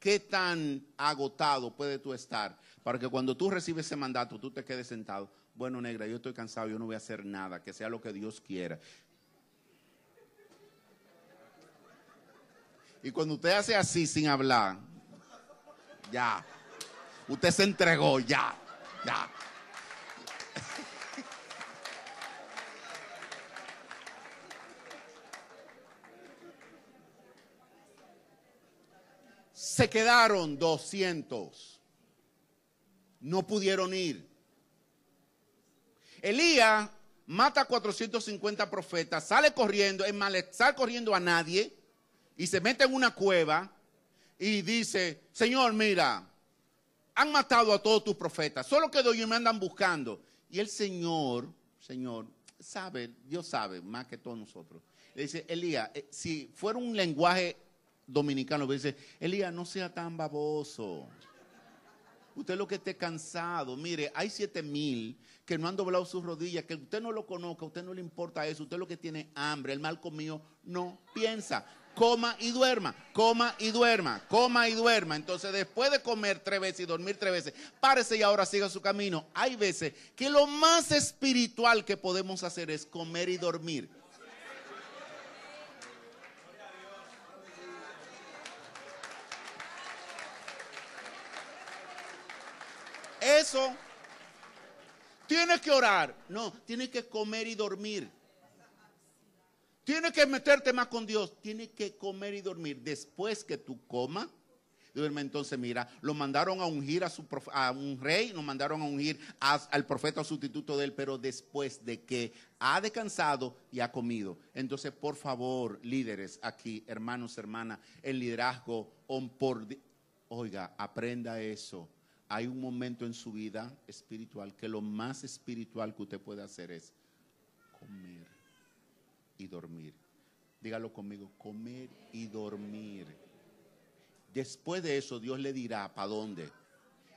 qué tan agotado puede tú estar para que cuando tú recibes ese mandato tú te quedes sentado? Bueno, negra, yo estoy cansado, yo no voy a hacer nada, que sea lo que Dios quiera. Y cuando usted hace así sin hablar, ya. Usted se entregó, ya, ya. Se quedaron 200. No pudieron ir. Elías mata a 450 profetas, sale corriendo, en malestar corriendo a nadie y se mete en una cueva y dice, Señor, mira, han matado a todos tus profetas, solo quedo yo y me andan buscando. Y el Señor, Señor, sabe, Dios sabe más que todos nosotros. Le dice, Elías, eh, si fuera un lenguaje dominicano, le dice, Elías, no sea tan baboso. Usted lo que esté cansado, mire, hay siete mil que no han doblado sus rodillas, que usted no lo conozca, usted no le importa eso, usted lo que tiene hambre, el mal comido, no piensa coma y duerma, coma y duerma, coma y duerma. Entonces, después de comer tres veces y dormir tres veces, párese y ahora siga su camino. Hay veces que lo más espiritual que podemos hacer es comer y dormir. Eso, tienes que orar. No, tienes que comer y dormir. Tienes que meterte más con Dios. Tienes que comer y dormir. Después que tú comas, duerme. Entonces, mira, lo mandaron a ungir a, su, a un rey, lo mandaron a ungir al profeta sustituto de él, pero después de que ha descansado y ha comido. Entonces, por favor, líderes aquí, hermanos, hermanas, el liderazgo, por, oiga, aprenda eso. Hay un momento en su vida espiritual que lo más espiritual que usted puede hacer es comer y dormir. Dígalo conmigo, comer y dormir. Después de eso Dios le dirá para dónde.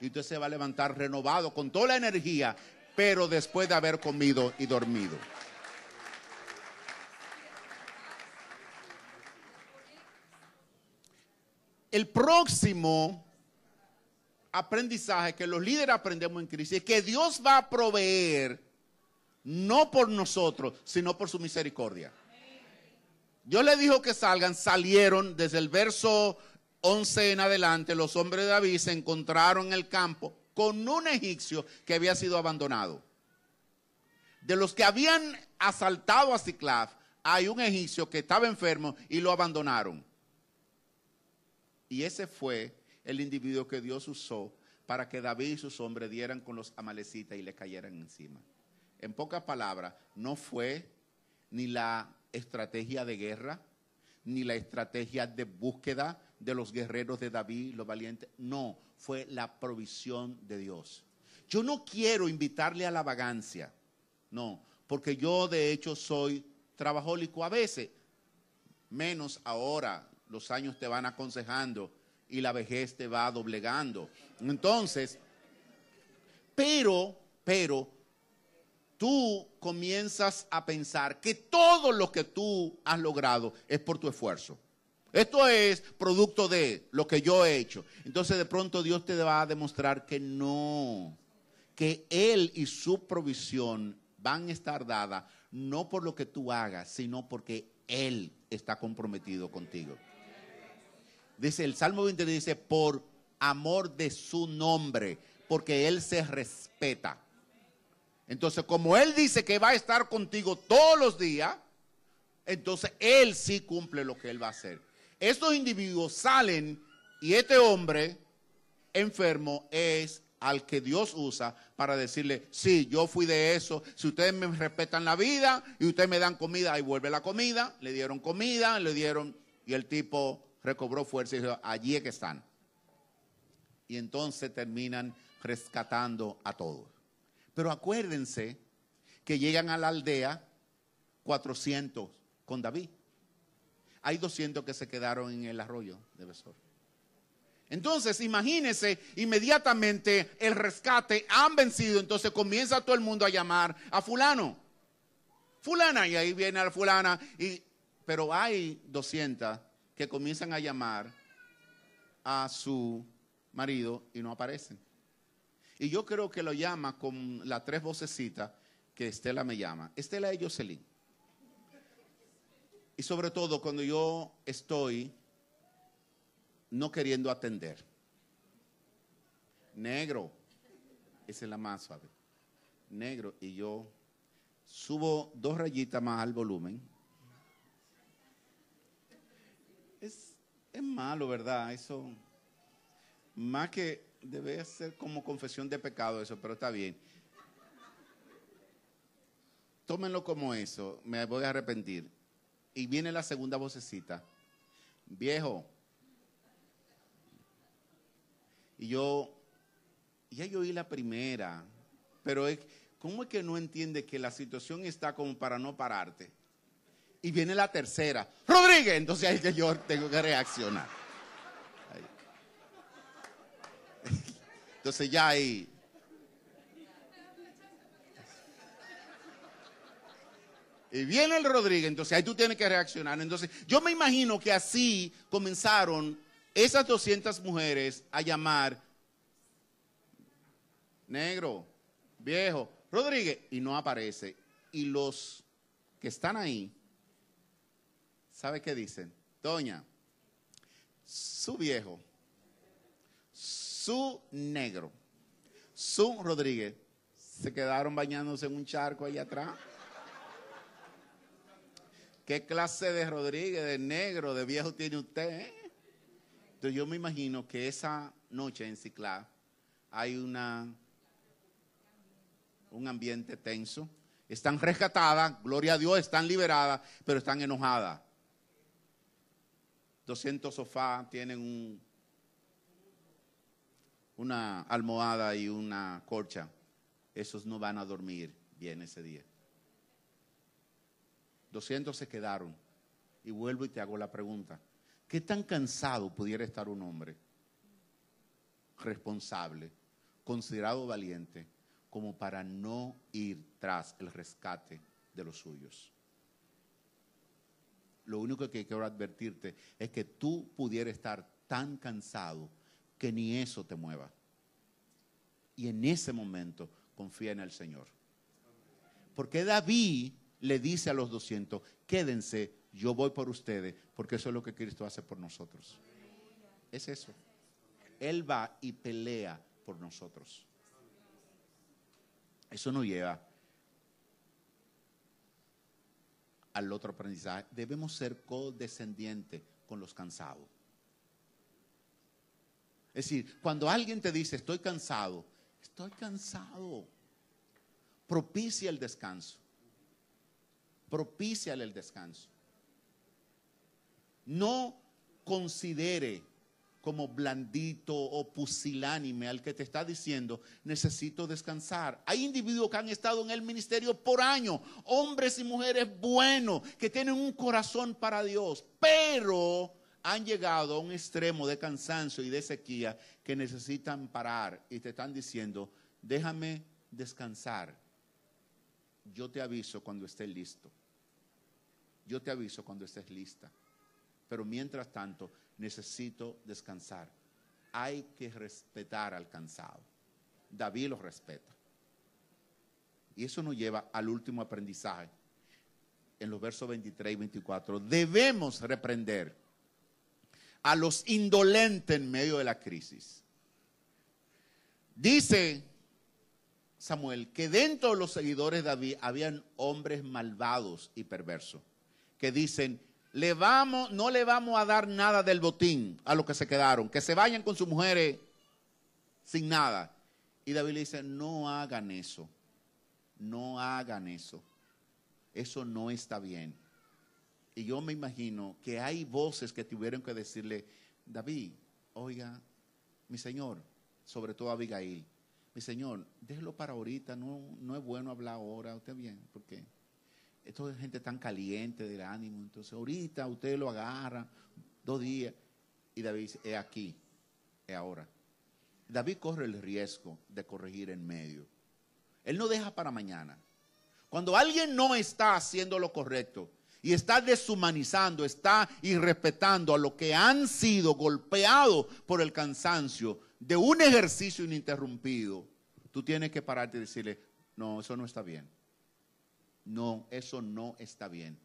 Y usted se va a levantar renovado con toda la energía, pero después de haber comido y dormido. El próximo aprendizaje que los líderes aprendemos en crisis es que Dios va a proveer no por nosotros, sino por su misericordia. Dios le dijo que salgan, salieron desde el verso 11 en adelante, los hombres de David se encontraron en el campo con un egipcio que había sido abandonado. De los que habían asaltado a Ciclaf, hay un egipcio que estaba enfermo y lo abandonaron. Y ese fue el individuo que Dios usó para que David y sus hombres dieran con los amalecitas y le cayeran encima. En pocas palabras, no fue ni la estrategia de guerra, ni la estrategia de búsqueda de los guerreros de David, los valientes. No, fue la provisión de Dios. Yo no quiero invitarle a la vagancia, no, porque yo de hecho soy trabajólico a veces, menos ahora, los años te van aconsejando y la vejez te va doblegando. Entonces, pero, pero, tú comienzas a pensar que todo lo que tú has logrado es por tu esfuerzo. Esto es producto de lo que yo he hecho. Entonces de pronto Dios te va a demostrar que no, que Él y su provisión van a estar dadas no por lo que tú hagas, sino porque Él está comprometido contigo. Dice el Salmo 20 dice, por amor de su nombre, porque Él se respeta. Entonces, como Él dice que va a estar contigo todos los días, entonces Él sí cumple lo que Él va a hacer. Estos individuos salen y este hombre enfermo es al que Dios usa para decirle, sí, yo fui de eso, si ustedes me respetan la vida y ustedes me dan comida, ahí vuelve la comida, le dieron comida, le dieron, y el tipo recobró fuerza y dijo, allí es que están. Y entonces terminan rescatando a todos. Pero acuérdense que llegan a la aldea 400 con David. Hay 200 que se quedaron en el arroyo de Besor. Entonces, imagínense, inmediatamente el rescate han vencido, entonces comienza todo el mundo a llamar a fulano. Fulana, y ahí viene la fulana, y, pero hay 200 que comienzan a llamar a su marido y no aparecen. Y yo creo que lo llama con las tres vocecitas que Estela me llama. Estela y Jocelyn. Y sobre todo cuando yo estoy no queriendo atender. Negro. Esa es la más suave. Negro. Y yo subo dos rayitas más al volumen. Es, es malo, ¿verdad? Eso. Más que debe ser como confesión de pecado eso, pero está bien. Tómenlo como eso, me voy a arrepentir. Y viene la segunda vocecita. Viejo, Y yo, ya yo oí la primera, pero es, ¿cómo es que no entiende que la situación está como para no pararte? Y viene la tercera, Rodríguez, entonces ahí que yo tengo que reaccionar. Entonces ya ahí. Y viene el Rodríguez, entonces ahí tú tienes que reaccionar. Entonces, yo me imagino que así comenzaron esas 200 mujeres a llamar negro, viejo, Rodríguez, y no aparece. Y los que están ahí, ¿sabe qué dicen? Doña, su viejo, su negro, su Rodríguez, se quedaron bañándose en un charco allá atrás. ¿Qué clase de Rodríguez, de negro, de viejo tiene usted? eh? Entonces yo me imagino que esa noche en Ciclá hay una, un ambiente tenso. Están rescatadas, gloria a Dios, están liberadas, pero están enojadas. 200 sofás tienen un, una almohada y una colcha. Esos no van a dormir bien ese día. 200 se quedaron. Y vuelvo y te hago la pregunta. ¿Qué tan cansado pudiera estar un hombre responsable, considerado valiente, como para no ir tras el rescate de los suyos? Lo único que quiero advertirte es que tú pudieras estar tan cansado que ni eso te mueva. Y en ese momento confía en el Señor. Porque David le dice a los 200, quédense, yo voy por ustedes, porque eso es lo que Cristo hace por nosotros. Es eso. Él va y pelea por nosotros. Eso nos lleva al otro aprendizaje. Debemos ser condescendientes con los cansados. Es decir, cuando alguien te dice, estoy cansado, estoy cansado, propicia el descanso propíciale el descanso. No considere como blandito o pusilánime al que te está diciendo, necesito descansar. Hay individuos que han estado en el ministerio por años, hombres y mujeres buenos, que tienen un corazón para Dios, pero han llegado a un extremo de cansancio y de sequía que necesitan parar y te están diciendo, déjame descansar yo te aviso cuando estés listo. Yo te aviso cuando estés lista. Pero mientras tanto, necesito descansar. Hay que respetar al cansado. David lo respeta. Y eso nos lleva al último aprendizaje. En los versos 23 y 24. Debemos reprender a los indolentes en medio de la crisis. Dice Samuel que dentro de los seguidores de David habían hombres malvados y perversos que dicen, no le vamos a dar nada del botín a los que se quedaron, que se vayan con sus mujeres sin nada. Y David le dice, no hagan eso, no hagan eso, eso no está bien. Y yo me imagino que hay voces que tuvieron que decirle, David, oiga, mi señor, sobre todo Abigail, mi señor, déjelo para ahorita, no, no es bueno hablar ahora, usted bien, porque esto es gente tan caliente del ánimo, entonces ahorita usted lo agarra, dos días, y David dice, es aquí, es ahora. David corre el riesgo de corregir en medio. Él no deja para mañana. Cuando alguien no está haciendo lo correcto y está deshumanizando, está irrespetando a los que han sido golpeados por el cansancio de un ejercicio ininterrumpido, tú tienes que pararte y decirle, no, eso no está bien. No, eso no está bien.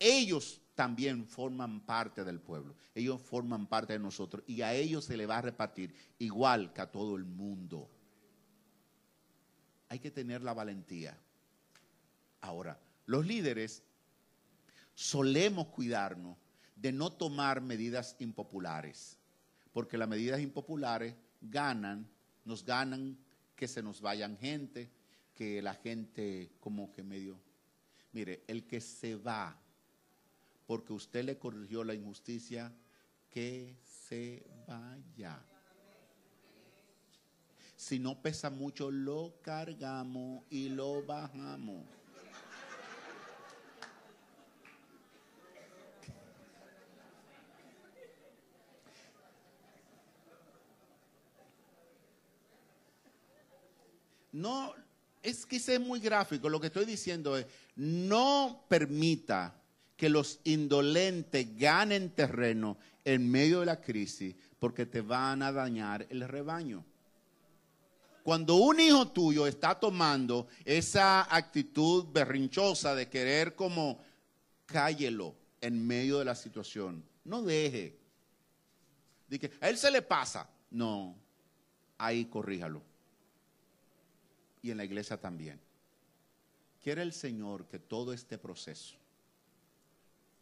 Ellos también forman parte del pueblo. Ellos forman parte de nosotros y a ellos se le va a repartir igual que a todo el mundo. Hay que tener la valentía. Ahora, los líderes solemos cuidarnos de no tomar medidas impopulares, porque las medidas impopulares ganan, nos ganan que se nos vayan gente, que la gente como que medio... Mire, el que se va porque usted le corrigió la injusticia, que se vaya. Si no pesa mucho, lo cargamos y lo bajamos. No, es que es muy gráfico. Lo que estoy diciendo es, no permita que los indolentes ganen terreno en medio de la crisis porque te van a dañar el rebaño. Cuando un hijo tuyo está tomando esa actitud berrinchosa de querer como cállelo en medio de la situación, no deje. De que a él se le pasa. No, ahí corríjalo y en la iglesia también. Quiere el Señor que todo este proceso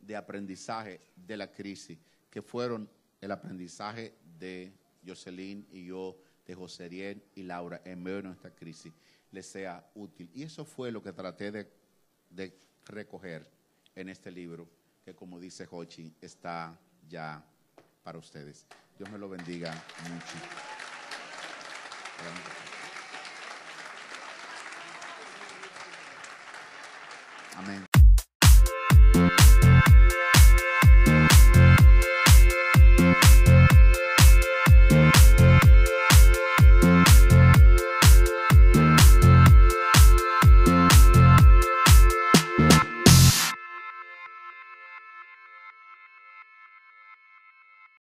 de aprendizaje de la crisis, que fueron el aprendizaje de Jocelyn y yo, de José y Laura en medio de nuestra crisis, les sea útil. Y eso fue lo que traté de, recoger en este libro, que como dice Hochi, está ya para ustedes. Dios me lo bendiga mucho. Amén.